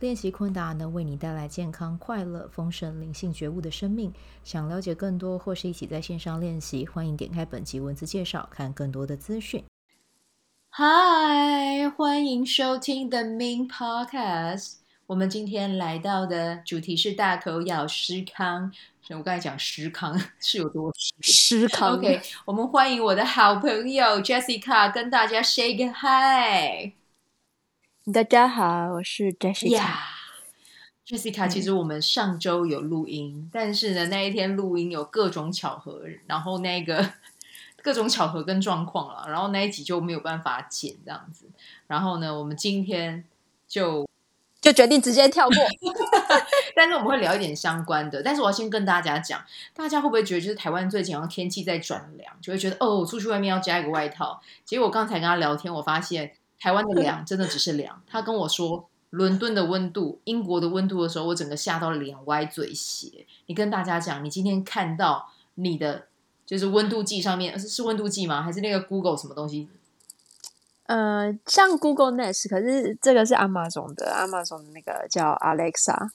练习昆达能为你带来健康、快乐、丰盛、灵性觉悟的生命。想了解更多或是一起在线上练习，欢迎点开本集文字介绍，看更多的资讯。嗨，欢迎收听 The Min Podcast。我们今天来到的主题是大口咬诗康。我刚才讲诗康是有多诗康？OK，我们欢迎我的好朋友 Jessica 跟大家 say 个 hi。大家好，我是 Jessica。Yeah. Jessica，其实我们上周有录音，嗯、但是呢，那一天录音有各种巧合，然后那个各种巧合跟状况了，然后那一集就没有办法剪这样子。然后呢，我们今天就就决定直接跳过，但是我们会聊一点相关的。但是我要先跟大家讲，大家会不会觉得就是台湾最近好像天气在转凉，就会觉得哦，出去外面要加一个外套。结果我刚才跟他聊天，我发现。台湾的凉真的只是凉。他跟我说伦敦的温度、英国的温度的时候，我整个吓到脸歪嘴斜。你跟大家讲，你今天看到你的就是温度计上面是是温度计吗？还是那个 Google 什么东西？呃，像 Google Nest，可是这个是 Amazon 的，Amazon 的那个叫 Alexa。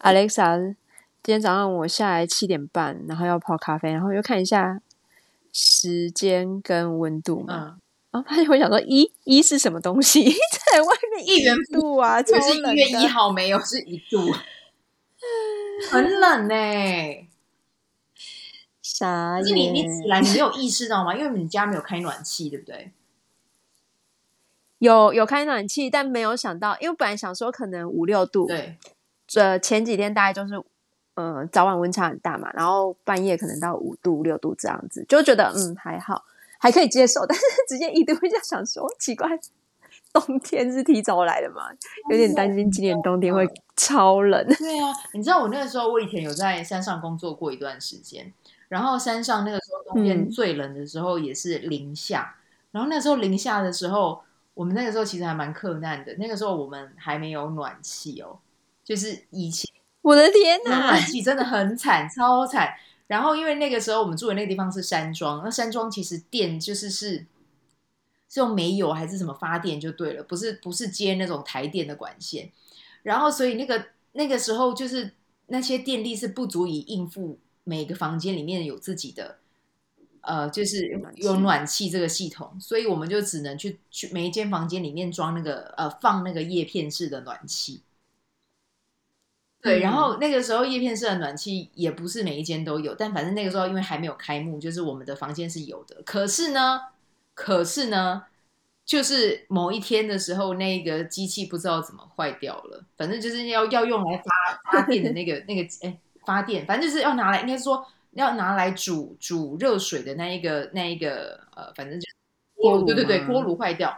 Alexa，今天早上我下来七点半，然后要泡咖啡，然后又看一下时间跟温度嘛。嗯然后发现我想说一，一一是什么东西？在外面一元度啊，就是一月一号没有，是一度，很冷呢、欸。啥？是你你起来你没有意识到吗？因为你家没有开暖气，对不对？有有开暖气，但没有想到，因为本来想说可能五六度，对。这前几天大概就是，呃，早晚温差很大嘛，然后半夜可能到五度六度这样子，就觉得嗯还好。还可以接受，但是直接一度会这样想说，奇怪，冬天是提早来的嘛？有点担心今年冬天会超冷。对啊，你知道我那个时候，我以前有在山上工作过一段时间，然后山上那个时候冬天最冷的时候也是零下，嗯、然后那时候零下的时候，我们那个时候其实还蛮克难的。那个时候我们还没有暖气哦，就是以前，我的天哪，暖气真的很惨，超惨。然后，因为那个时候我们住的那个地方是山庄，那山庄其实电就是是是用煤油还是什么发电就对了，不是不是接那种台电的管线。然后，所以那个那个时候就是那些电力是不足以应付每个房间里面有自己的呃，就是有暖气这个系统，所以我们就只能去去每一间房间里面装那个呃放那个叶片式的暖气。对，然后那个时候叶片式的暖气也不是每一间都有，但反正那个时候因为还没有开幕，就是我们的房间是有的。可是呢，可是呢，就是某一天的时候，那个机器不知道怎么坏掉了，反正就是要要用来发发电的那个那个哎发电，反正就是要拿来，应该是说要拿来煮煮热水的那一个那一个呃，反正就是锅炉，对对对，锅炉坏掉，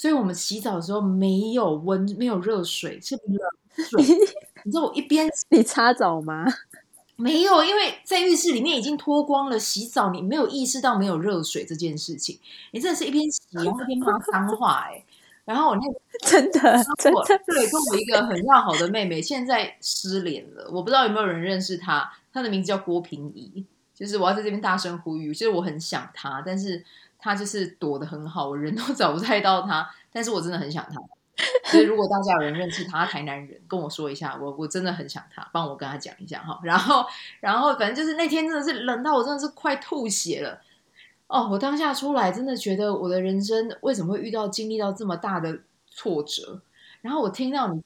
所以我们洗澡的时候没有温，没有热水，是冷水。你知道我一边 你擦澡吗？没有，因为在浴室里面已经脱光了，洗澡你没有意识到没有热水这件事情。你真的是一边洗然后一边骂脏话哎、欸。然后我那个真的真的对，跟我一个很要好的妹妹现在失联了，我不知道有没有人认识她。她的名字叫郭平怡，就是我要在这边大声呼吁，就是我很想她，但是他就是躲得很好，我人都 找不太到他，但是我真的很想他。所以，如果大家有人认识他，台南人，跟我说一下，我我真的很想他，帮我跟他讲一下哈。然后，然后，反正就是那天真的是冷到我真的是快吐血了。哦，我当下出来真的觉得我的人生为什么会遇到经历到这么大的挫折？然后我听到你，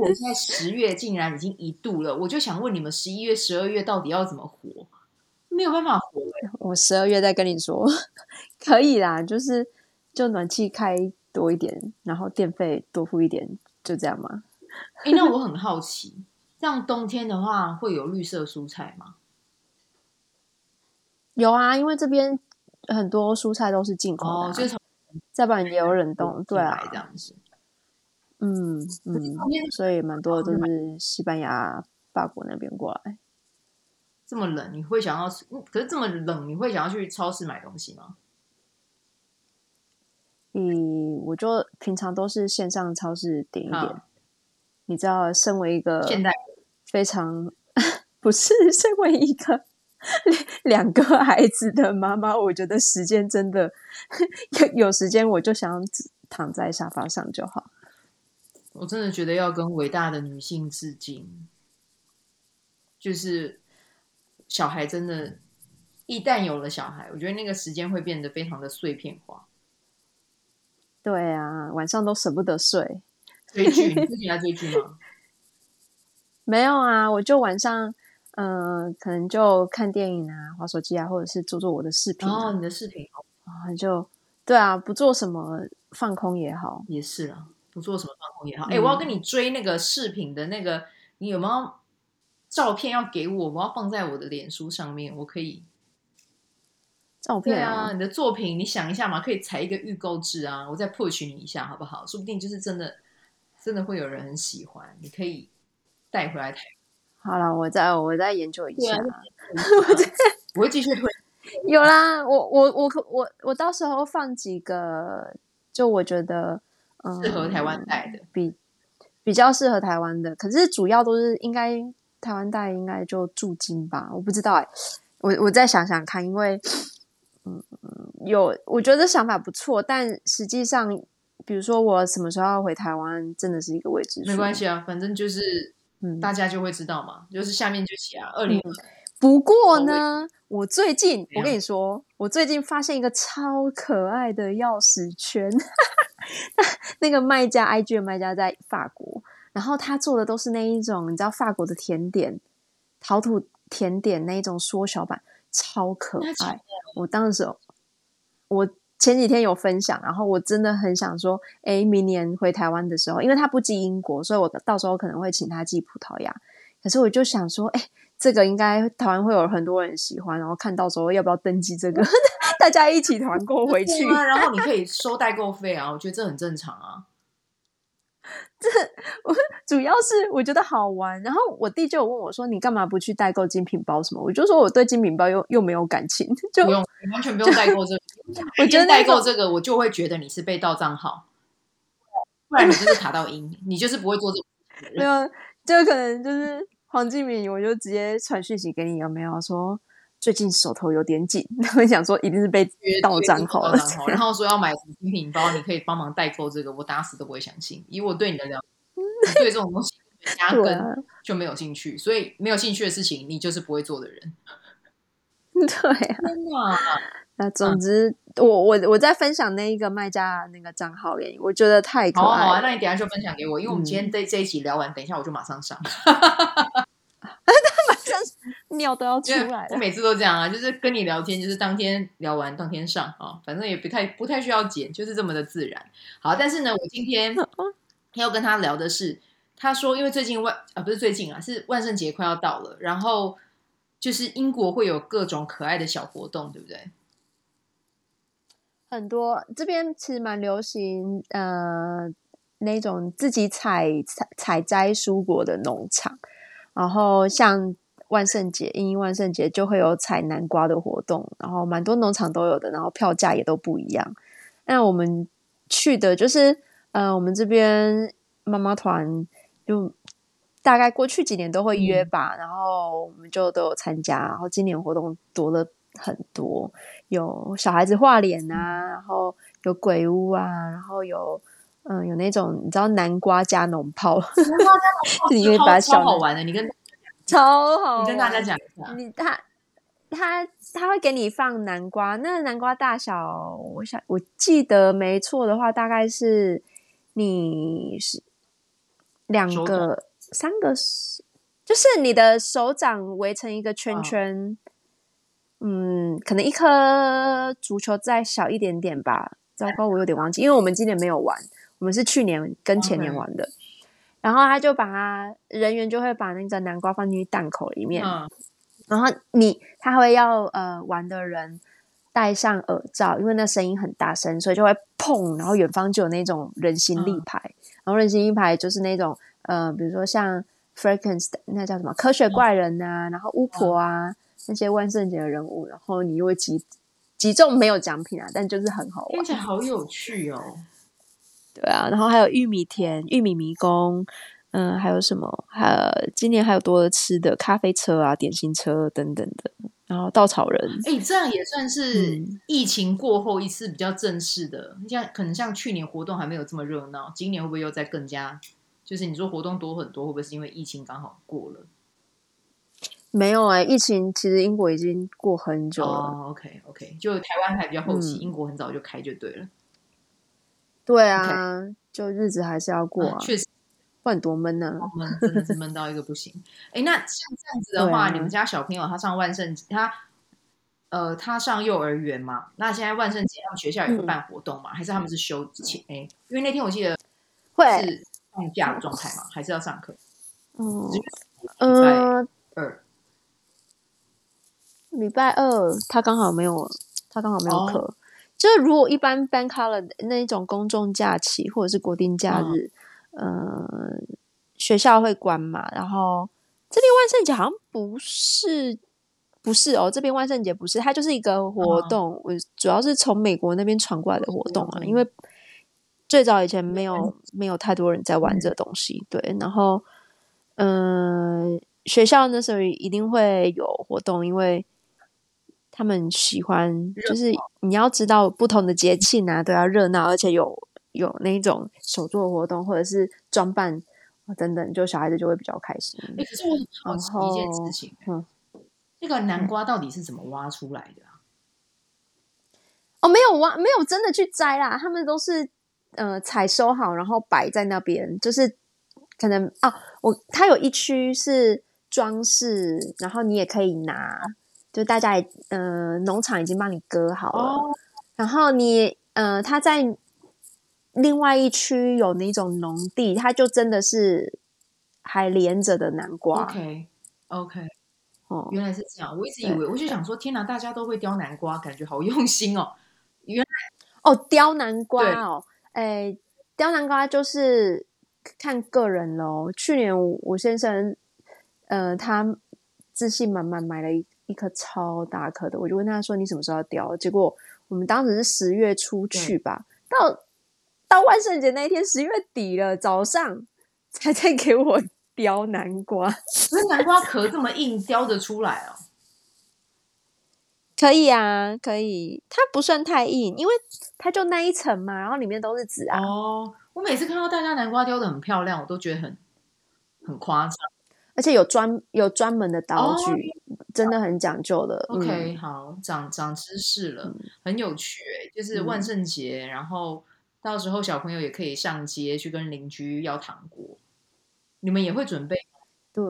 我现在十月竟然已经一度了，我就想问你们十一月、十二月到底要怎么活？没有办法活。我十二月再跟你说，可以啦，就是就暖气开。多一点，然后电费多付一点，就这样嘛？哎，那我很好奇，像冬天的话，会有绿色蔬菜吗？有啊，因为这边很多蔬菜都是进口的，啊，哦，就是再不然也有冷冻，对啊，这样子。嗯嗯，所以蛮多的都是西班牙、法国那边过来。这么冷，你会想要？可是这么冷，你会想要去超市买东西吗？嗯，我就平常都是线上超市点一点。啊、你知道，身为一个现在非常 不是身为一个两个孩子的妈妈，我觉得时间真的有有时间，我就想躺在沙发上就好。我真的觉得要跟伟大的女性致敬，就是小孩真的，一旦有了小孩，我觉得那个时间会变得非常的碎片化。对啊，晚上都舍不得睡。追剧，你最近在追剧吗？没有啊，我就晚上，嗯、呃，可能就看电影啊，滑手机啊，或者是做做我的视频、啊。哦，你的视频啊，就对啊，不做什么放空也好，也是啊，不做什么放空也好。哎、嗯，我要跟你追那个视频的那个，你有没有照片要给我？我要放在我的脸书上面，我可以。照片啊，你的作品，你想一下嘛，可以采一个预购制啊，我再 push 你一下，好不好？说不定就是真的，真的会有人很喜欢，你可以带回来台。好了，我再我再研究一下，我会继续推。有啦，我我我我我到时候放几个，就我觉得嗯，适合台湾带的，比比较适合台湾的，可是主要都是应该台湾带，应该就驻金吧，我不知道哎、欸，我我再想想看，因为。嗯，有，我觉得想法不错，但实际上，比如说我什么时候要回台湾，真的是一个未知数。没关系啊，反正就是，嗯，大家就会知道嘛。就是下面就写啊，二零、嗯。不过呢，我最近我跟你说，我最近发现一个超可爱的钥匙圈，那个卖家 IG 的卖家在法国，然后他做的都是那一种，你知道法国的甜点，陶土甜点那一种缩小版。超可爱！我当时我前几天有分享，然后我真的很想说，哎，明年回台湾的时候，因为他不寄英国，所以我到时候可能会请他寄葡萄牙。可是我就想说，哎，这个应该台湾会有很多人喜欢，然后看到时候要不要登记这个，大家一起团购回去，然后你 可以收代购费啊，我觉得这很正常啊。这 我主要是我觉得好玩，然后我弟就有问我说：“你干嘛不去代购精品包什么？”我就说：“我对精品包又又没有感情，就不用，完全不用代购这个。我觉得代购这个，我就会觉得你是被盗账号，不然你就是卡到音，你就是不会做这个。没有，就可能就是黄敬敏，我就直接传讯息给你，有没有说？”最近手头有点紧，他们想说一定是被盗账号了，然后说要买精品包，你可以帮忙代购这个，我打死都不会相信。以我对你的了解，你对这种东西压根就没有兴趣，所以没有兴趣的事情，你就是不会做的人。对啊，那总之，嗯、我我我在分享那一个卖家那个账号里，我觉得太可爱了。好啊，好啊，那你等一下就分享给我，因为我们今天这这一集聊完，嗯、等一下我就马上上。尿都要出来了，我每次都这样啊，就是跟你聊天，就是当天聊完当天上啊，反正也不太不太需要剪，就是这么的自然。好，但是呢，我今天要跟他聊的是，他说因为最近万啊不是最近啊，是万圣节快要到了，然后就是英国会有各种可爱的小活动，对不对？很多这边其实蛮流行，呃，那种自己采采采摘蔬果的农场，然后像。万圣节，英英万圣节就会有采南瓜的活动，然后蛮多农场都有的，然后票价也都不一样。那我们去的就是，呃，我们这边妈妈团就大概过去几年都会约吧，嗯、然后我们就都有参加。然后今年活动多了很多，有小孩子画脸啊，然后有鬼屋啊，然后有嗯有那种你知道南瓜加农炮，南瓜加农炮 你可以把它超好玩的，你跟。超好，你跟大家讲一下。你他他他会给你放南瓜，那个南瓜大小，我想我记得没错的话，大概是你是两个、三个，就是你的手掌围成一个圈圈。哦、嗯，可能一颗足球再小一点点吧。糟糕，我有点忘记，因为我们今年没有玩，我们是去年跟前年玩的。Okay. 然后他就把他人员就会把那个南瓜放进去弹口里面，嗯、然后你他会要呃玩的人戴上耳罩，因为那声音很大声，所以就会砰，然后远方就有那种人形立牌，嗯、然后人形立牌就是那种呃，比如说像 Frankenstein 那叫什么科学怪人啊，然后巫婆啊那些万圣节的人物，然后你又会击击中没有奖品啊，但就是很好玩，听起来好有趣哦。对啊，然后还有玉米田、玉米迷宫，嗯，还有什么？还有今年还有多的吃的咖啡车啊、点心车等等的。然后稻草人，哎，这样也算是疫情过后一次比较正式的。像、嗯、可能像去年活动还没有这么热闹，今年会不会又再更加？就是你说活动多很多，会不会是因为疫情刚好过了？没有哎、欸，疫情其实英国已经过很久了。哦、OK OK，就台湾还比较后期、嗯，英国很早就开就对了。对啊，okay. 就日子还是要过啊，确、嗯、实。会很多闷呢、啊，闷真的是闷到一个不行。哎，那像这样子的话，啊、你们家小朋友他上万圣节，他呃他上幼儿园嘛？那现在万圣节他们学校也会办活动嘛？嗯、还是他们是休前？哎，因为那天我记得会是放假的状态嘛？还是要上课？嗯嗯，二礼拜二他刚好没有，他刚好没有课。哦、就是如果一般 Bank Holiday 那一种公众假期或者是国定假日。嗯呃，学校会关嘛？然后这边万圣节好像不是，不是哦。这边万圣节不是，它就是一个活动。我、嗯、主要是从美国那边传过来的活动啊，因为最早以前没有没有太多人在玩这个东西。对，然后嗯、呃，学校那时候一定会有活动，因为他们喜欢，就是你要知道不同的节庆啊，都要热闹，而且有。有那种手作活动或者是装扮等等，就小孩子就会比较开心。欸、可是我很好奇一件事情，嗯，这个南瓜到底是怎么挖出来的啊？哦，没有挖，没有真的去摘啦，他们都是呃采收好，然后摆在那边，就是可能啊，我它有一区是装饰，然后你也可以拿，就大家也呃农场已经帮你割好了，哦、然后你呃他在。另外一区有那种农地，它就真的是还连着的南瓜。OK，OK，哦，原来是这样。我一直以为，我就想说，天哪，大家都会雕南瓜，感觉好用心哦。原来哦，雕南瓜哦，哎，雕南瓜就是看个人喽。去年我先生，呃，他自信满满买了一一颗超大颗的，我就问他说：“你什么时候要雕？”结果我们当时是十月初去吧，到。到万圣节那一天，十月底了，早上才在给我雕南瓜。所以南瓜壳这么硬，雕得出来哦？可以啊，可以。它不算太硬，因为它就那一层嘛，然后里面都是纸啊。哦，我每次看到大家南瓜雕的很漂亮，我都觉得很很夸张，而且有专有专门的刀具，哦、真的很讲究的。OK，、嗯、好，长长知识了，很有趣就是万圣节、嗯，然后。到时候小朋友也可以上街去跟邻居要糖果，你们也会准备吗？对，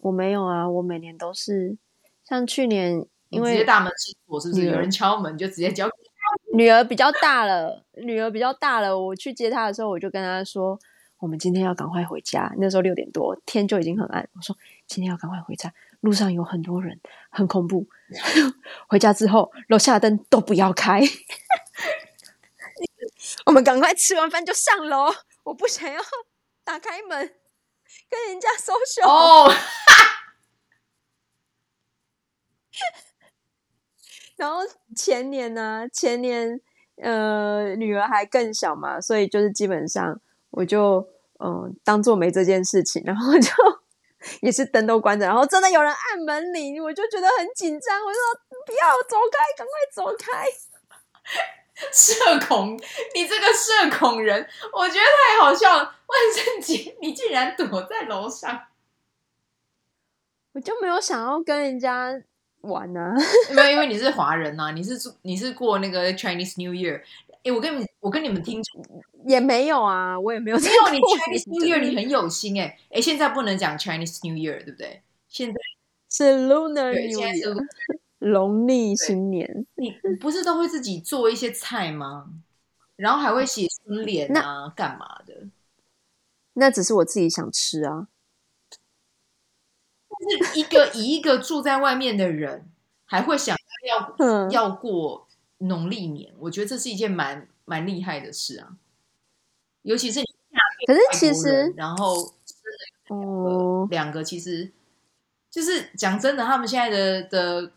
我没有啊，我每年都是像去年，因为直接大门是锁，是不是？有人敲门就直接交女儿比较大了，女儿比较大了，我去接她的时候，我就跟她说：“我们今天要赶快回家。”那时候六点多，天就已经很暗。我说：“今天要赶快回家，路上有很多人，很恐怖。” 回家之后，楼下的灯都不要开。我们赶快吃完饭就上楼，我不想要打开门跟人家 social。哦，然后前年呢、啊，前年呃女儿还更小嘛，所以就是基本上我就嗯、呃、当做没这件事情，然后就 也是灯都关着，然后真的有人按门铃，我就觉得很紧张，我就说不要走开，赶快走开。社恐，你这个社恐人，我觉得太好笑了。万圣节你竟然躲在楼上，我就没有想要跟人家玩啊。没有，因为你是华人呐、啊，你是你是过那个 Chinese New Year。哎，我跟你们，我跟你们听也没有啊，我也没有。没有你 Chinese New Year，你很有心哎。哎，现在不能讲 Chinese New Year，对不对？现在 是 Lunar New Year。农历新年，你不是都会自己做一些菜吗？然后还会写春联啊，干嘛的？那只是我自己想吃啊。但是一个以一个住在外面的人，还会想要要要过农历年，我觉得这是一件蛮蛮厉害的事啊。尤其是你，可是其实然后哦，两个其实就是讲真的，他们现在的的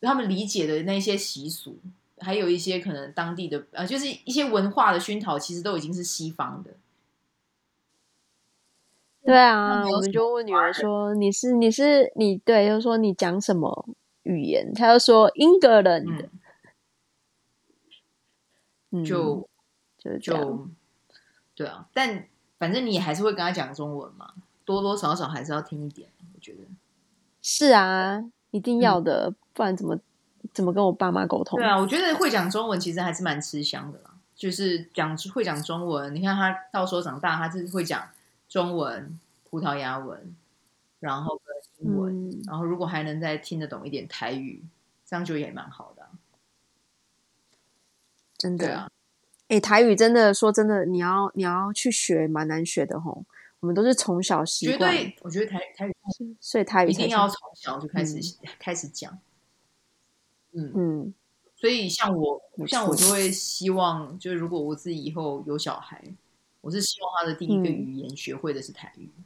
他们理解的那些习俗，还有一些可能当地的呃，就是一些文化的熏陶，其实都已经是西方的。对啊，我们就问女儿说：“你是你是你对，就说你讲什么语言？”他就说：“英格兰的。嗯”就就就对啊，但反正你还是会跟他讲中文嘛，多多少少还是要听一点。我觉得是啊，一定要的，嗯、不然怎么怎么跟我爸妈沟通？对啊，我觉得会讲中文其实还是蛮吃香的啦。就是讲会讲中文，你看他到时候长大，他就是会讲。中文、葡萄牙文，然后跟英文，嗯、然后如果还能再听得懂一点台语，这样就也蛮好的、啊。真的。啊，哎、欸，台语真的说真的，你要你要去学，蛮难学的吼。我们都是从小习惯，绝对，我觉得台台语，所以台语一定要从小就开始、嗯、开始讲。嗯。嗯，所以像我像我就会希望，就是如果我自己以后有小孩。我是希望他的第一个语言学会的是台语，嗯、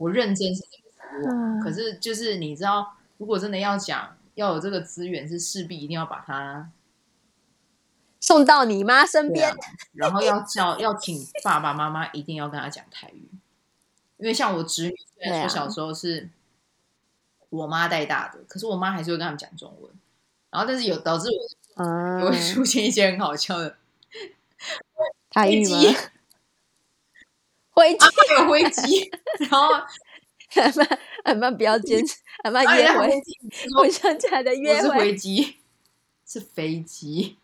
我认真是可是就是你知道，如果真的要讲，要有这个资源，是势必一定要把它送到你妈身边，啊、然后要叫要请爸爸妈妈一定要跟他讲台语，因为像我侄女，虽然说小时候是我妈带大的，啊、可是我妈还是会跟他们讲中文，然后但是有导致我会出现一些很好笑的。台语吗？飞机，有飞机，然后 阿妈阿妈不要坚持，阿妈约会，我想起来的约会是飞机，是飞机。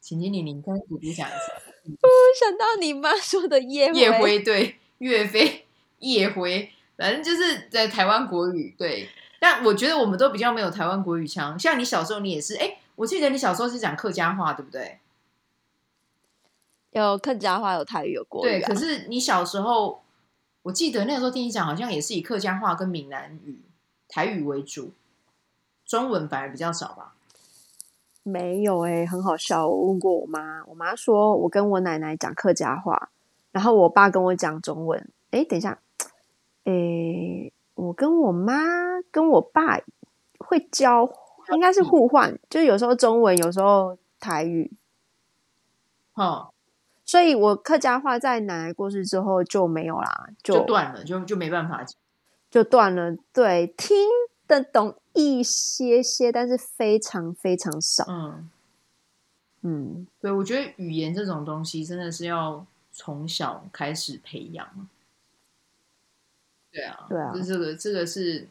请经理，你跟嘟嘟讲一下。我想到你妈说的夜夜辉，对，岳飞夜辉，反正就是在台湾国语。对，但我觉得我们都比较没有台湾国语腔。像你小时候，你也是，哎，我记得你小时候是讲客家话，对不对？有客家话，有台语，有国语、啊。对，可是你小时候，我记得那个时候听你讲，好像也是以客家话跟闽南语、台语为主，中文反而比较少吧？没有哎、欸，很好笑。我问过我妈，我妈说我跟我奶奶讲客家话，然后我爸跟我讲中文。哎，等一下，哎，我跟我妈跟我爸会教，应该是互换，就有时候中文，有时候台语。哦。所以，我客家话在奶奶过世之后就没有啦，就断了，就就没办法，就断了。对，听得懂一些些，但是非常非常少。嗯嗯，对，我觉得语言这种东西真的是要从小开始培养。对啊，对啊，就这个这个是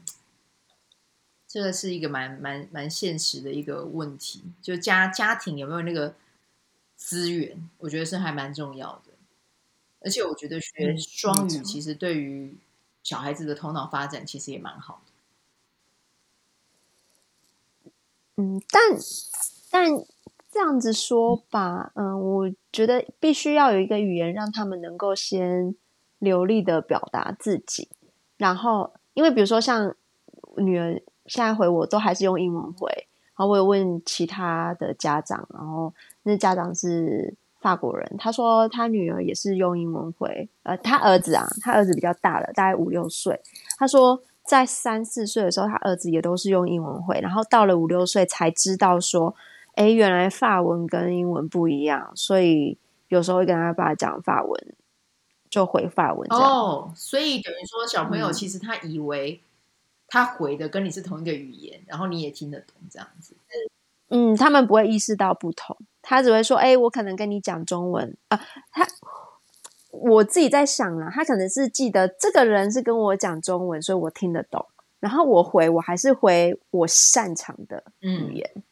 这个是一个蛮蛮蛮现实的一个问题，就家家庭有没有那个。资源，我觉得是还蛮重要的，而且我觉得学双语其实对于小孩子的头脑发展其实也蛮好的。嗯，但但这样子说吧，嗯，我觉得必须要有一个语言让他们能够先流利的表达自己，然后因为比如说像女儿现在回我都还是用英文回。然后我有问其他的家长，然后那家长是法国人，他说他女儿也是用英文回，呃，他儿子啊，他儿子比较大了，大概五六岁。他说在三四岁的时候，他儿子也都是用英文回，然后到了五六岁才知道说，哎，原来法文跟英文不一样，所以有时候会跟他爸讲法文，就回法文。哦，所以等于说小朋友其实他以为。他回的跟你是同一个语言，然后你也听得懂这样子。嗯，他们不会意识到不同，他只会说：“哎、欸，我可能跟你讲中文啊。”他我自己在想啊，他可能是记得这个人是跟我讲中文，所以我听得懂。然后我回，我还是回我擅长的语言。嗯、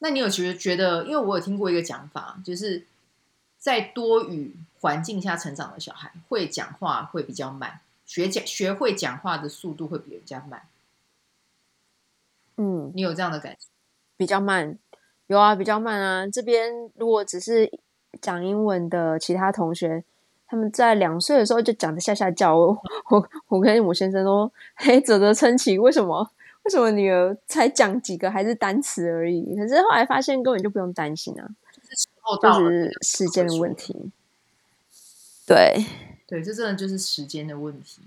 那你有觉得觉得？因为我有听过一个讲法，就是在多语环境下成长的小孩，会讲话会比较慢。学讲学会讲话的速度会比人家慢，嗯，你有这样的感觉？比较慢，有啊，比较慢啊。这边如果只是讲英文的其他同学，他们在两岁的时候就讲的下下叫。我我我跟我先生说，嘿，啧啧称奇，为什么？为什么女儿才讲几个还是单词而已？可是后来发现根本就不用担心啊，就是时间的问题。对。对，这真的就是时间的问题。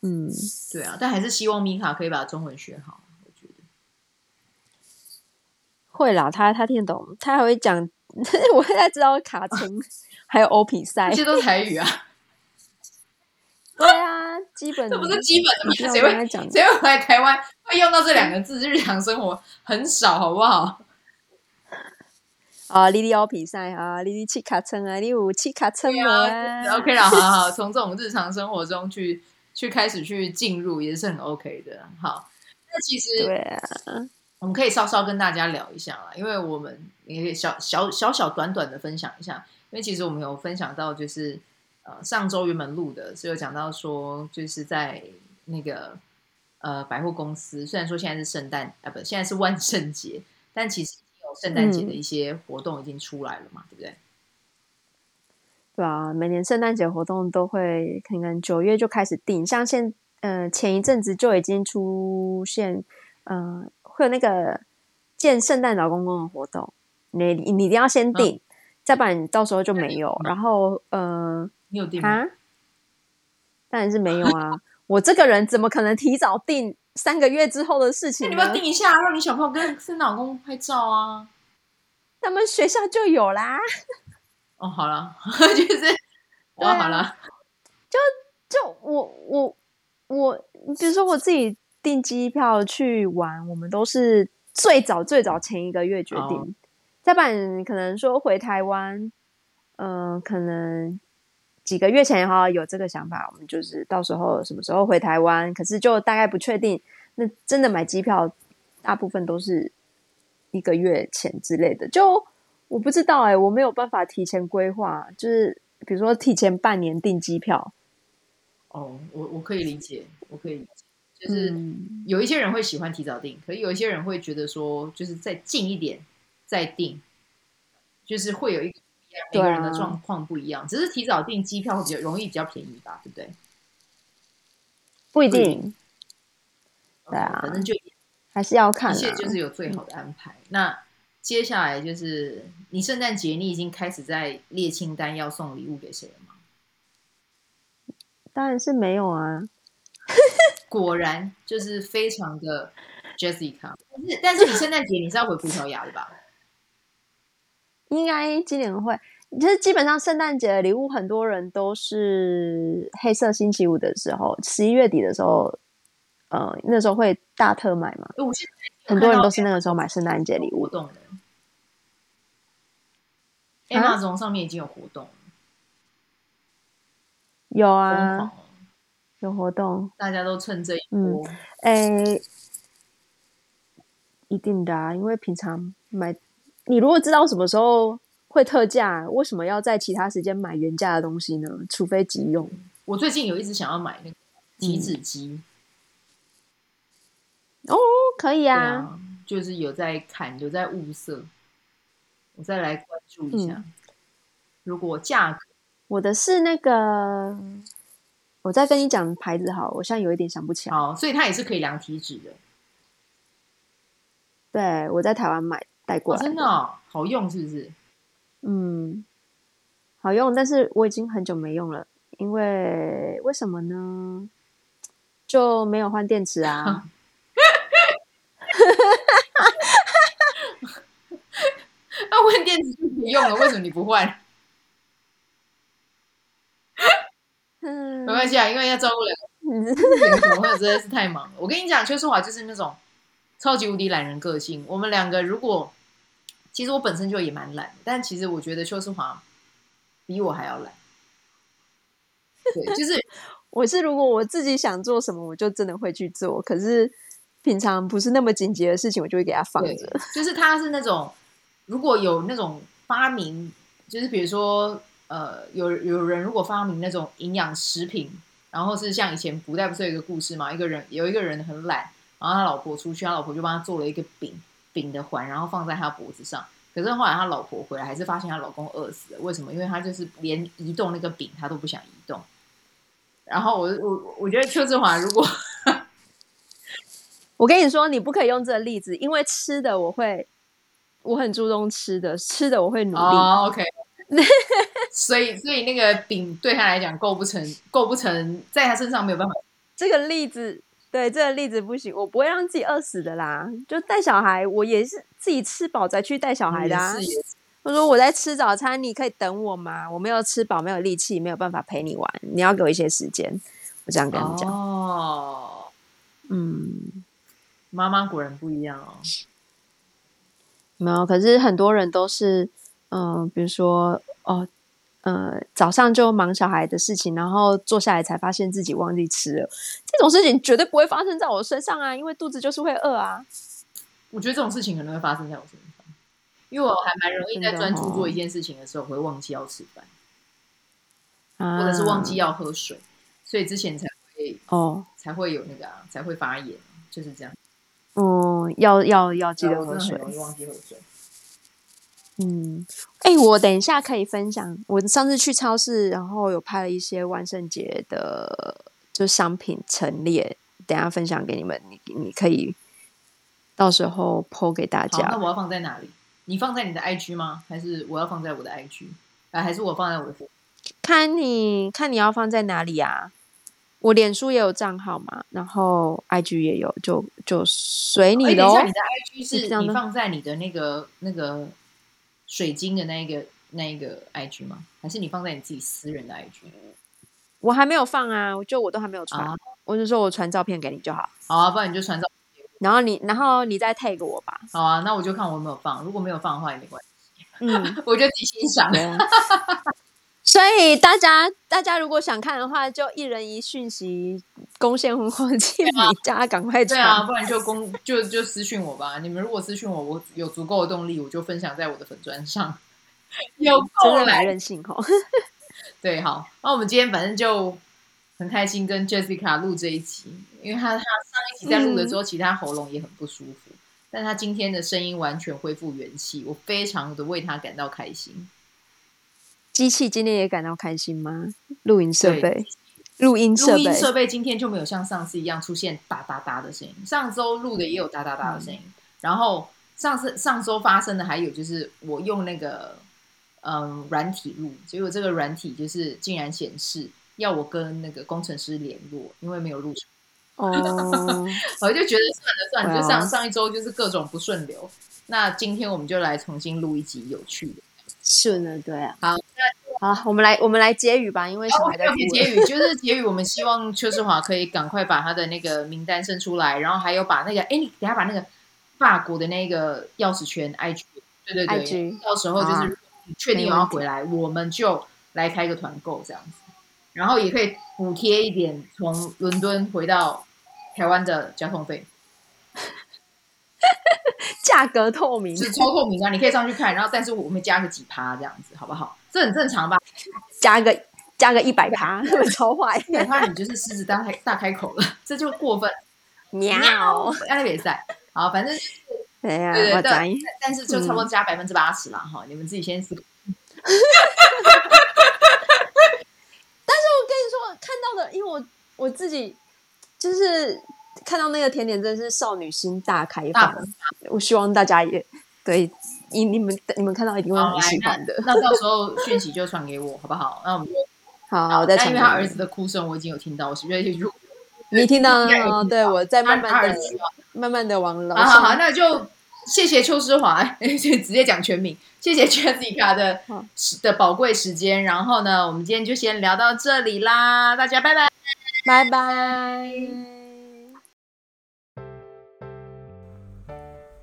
嗯，对啊，但还是希望米卡可以把中文学好。我觉得会啦，他他听得懂，他还会讲。我现在知道卡称，还有欧比赛，这些都台语啊。对啊，基本这不是基本的吗？谁会讲？谁会来台湾会用到这两个字？日常生活很少，好不好？啊，哩哩欧比赛啊，哩哩七卡称啊，你有七卡称啊。OK 了，好好，从这种日常生活中去去开始去进入，也是很 OK 的。好，那其实对啊。我们可以稍稍跟大家聊一下啦，因为我们也可以小小小小短短的分享一下，因为其实我们有分享到，就是呃上周原本录的是有讲到说，就是在那个呃百货公司，虽然说现在是圣诞啊不，现在是万圣节，但其实有圣诞节的一些活动已经出来了嘛，嗯、对不对？对啊，每年圣诞节活动都会可能九月就开始订，像现呃前一阵子就已经出现呃。会有那个见圣诞老公公的活动，你你一定要先订，嗯、再不然你到时候就没有。然后呃，你有订吗？当然是没有啊！我这个人怎么可能提早订三个月之后的事情？你要定一下，让你小朋友跟圣诞老公公拍照啊！他们学校就有啦。哦，好了，就是哦，好了，就就我我我，比如说我自己。订机票去玩，我们都是最早最早前一个月决定。Oh. 再不然可能说回台湾，嗯、呃，可能几个月前哈有这个想法，我们就是到时候什么时候回台湾，可是就大概不确定。那真的买机票，大部分都是一个月前之类的。就我不知道哎、欸，我没有办法提前规划，就是比如说提前半年订机票。哦，oh, 我我可以理解，我可以理解。就是有一些人会喜欢提早订，可是有一些人会觉得说，就是再近一点再订，就是会有一个每个人的状况不一样。只是提早订机票会比较容易，比较便宜吧，对不对？不一定。对啊，反正就还是要看，一切就是有最好的安排。那接下来就是你圣诞节，你已经开始在列清单要送礼物给谁了吗？当然是没有啊。果然就是非常的 Jessica，但是但是你圣诞节你是要回葡萄牙的吧？应该今年会，就是基本上圣诞节的礼物，很多人都是黑色星期五的时候，十一月底的时候，呃，那时候会大特买嘛。很多人都是那个时候买圣诞节礼物活动的。上面已经有活动，有啊。有活动，大家都趁这一波。嗯，诶，一定的啊，因为平常买，你如果知道什么时候会特价，为什么要在其他时间买原价的东西呢？除非急用。我最近有一直想要买那个体脂机。嗯。哦，可以啊，啊，就是有在看，有在物色，我再来关注一下。嗯，如果价格，我的是那个。我再跟你讲牌子好，我现在有一点想不起来。哦，所以它也是可以量体脂的。对，我在台湾买带过来，哦，真的，哦，好用是不是？嗯，好用，但是我已经很久没用了，因为为什么呢？就没有换电池啊。那换电池就不用了，为什么你不换？没关系啊，因为要照顾两个小朋友实在是太忙了。我跟你讲，邱淑华就是那种超级无敌懒人个性。我们两个如果其实我本身就也蛮懒，但其实我觉得邱世华比我还要懒。对，就是 我是如果我自己想做什么，我就真的会去做。可是平常不是那么紧急的事情，我就会给他放着。就是他是那种如果有那种发明，就是比如说。呃，有有人如果发明那种营养食品，然后是像以前古代不是有一个故事嘛？一个人有一个人很懒，然后他老婆出去，他老婆就帮他做了一个饼饼的环，然后放在他脖子上。可是后来他老婆回来，还是发现他老公饿死了。为什么？因为他就是连移动那个饼他都不想移动。然后我我我觉得邱志华，如果 我跟你说，你不可以用这个例子，因为吃的我会，我很注重吃的，吃的我会努力。哦，OK。所以所以那个饼对他来讲构不成，构不成，在他身上没有办法。这个例子，对这个例子不行，我不会让自己饿死的啦。就带小孩，我也是自己吃饱再去带小孩的啊。我说我在吃早餐，你可以等我吗？我没有吃饱，没有力气，没有办法陪你玩，你要给我一些时间。我这样跟你讲。哦，嗯，妈妈果然不一样哦。没有，可是很多人都是，嗯、呃，比如说，哦，呃，早上就忙小孩的事情，然后坐下来才发现自己忘记吃了。这种事情绝对不会发生在我身上啊，因为肚子就是会饿啊。我觉得这种事情可能会发生在我身上。因为我还蛮容易在专注做一件事情的时候，会忘记要吃饭，哦，或者是忘记要喝水，所以之前才会哦，才会有那个啊，才会发炎，就是这样。嗯，要要要记得喝水，容易忘记喝水。嗯，哎、欸，我等一下可以分享，我上次去超市，然后有拍了一些万圣节的就商品陈列，等一下分享给你们，你你可以到时候 po 给大家。那我要放在哪里？你放在你的 IG 吗？还是我要放在我的 IG？啊，还是我放在我的？看你看你要放在哪里啊？我脸书也有账号嘛，然后 IG 也有，就就随你的。哦。你的 IG 是你放在你的那个那个水晶的那一个那一个 IG 吗？还是你放在你自己私人的 IG？我还没有放啊，就我都还没有传，啊，我就说我传照片给你就好。好啊，不然你就传照片。然后你，然后你再 tag 我吧。好啊，那我就看我有没有放。如果没有放的话也没关系。嗯，我就自己欣赏。所以大家，大家如果想看的话，就一人一讯息，贡献红黄金，你家赶快传。对啊，不然就公 就就私讯我吧。你们如果私讯我，我有足够的动力，我就分享在我的粉砖上。有够来任性哦。对，好，那我们今天反正就。很开心跟 Jessica 录这一集，因为他他上一集在录的时候，其实他喉咙也很不舒服，嗯，但他今天的声音完全恢复元气，我非常的为他感到开心。机器今天也感到开心吗？录音设备，录音设备，录音设备今天就没有像上次一样出现哒哒哒的声音，上周录的也有哒哒哒的声音，嗯，然后上次上周发生的还有就是我用那个嗯软体录，结果这个软体就是竟然显示。要我跟那个工程师联络，因为没有录成。哦，我就觉得算了算了，就上上一周就是各种不顺流。那今天我们就来重新录一集有趣的。顺了，对啊。好，好，我们来我们来结语吧，因为小孩在哭。结语就是结语，我们希望邱世华可以赶快把他的那个名单生出来，然后还有把那个，哎，你等下把那个法国的那个钥匙圈 IG，对对对，IG，到时候就是你确定要回来，我们就来开个团购这样子。然后也可以补贴一点从伦敦回到台湾的交通费，价格透明，是超透明啊！你可以上去看，然后但是我们加个几趴这样子，好不好？这很正常吧？加个加个一百趴，超坏！一百趴你就是狮子大开大开口了，这就过分。喵，压力比赛，好，反正对 呀，对对对，但是就差不多加百分之八十了哈，你们自己先思考。因为我我自己就是看到那个甜点，真的是少女心大开放。我希望大家也对，你你们你们看到一定会很喜欢的。那到时候讯息就传给我，好不好？那我们就好，我再传。因为他儿子的哭声我已经有听到，我是不是你听到了？对，我在慢慢的、慢慢的往楼好。好好，那就谢谢邱诗华，直接讲全名。谢谢 Jessica 的的宝贵时间，然后呢，我们今天就先聊到这里啦，大家拜拜，拜拜。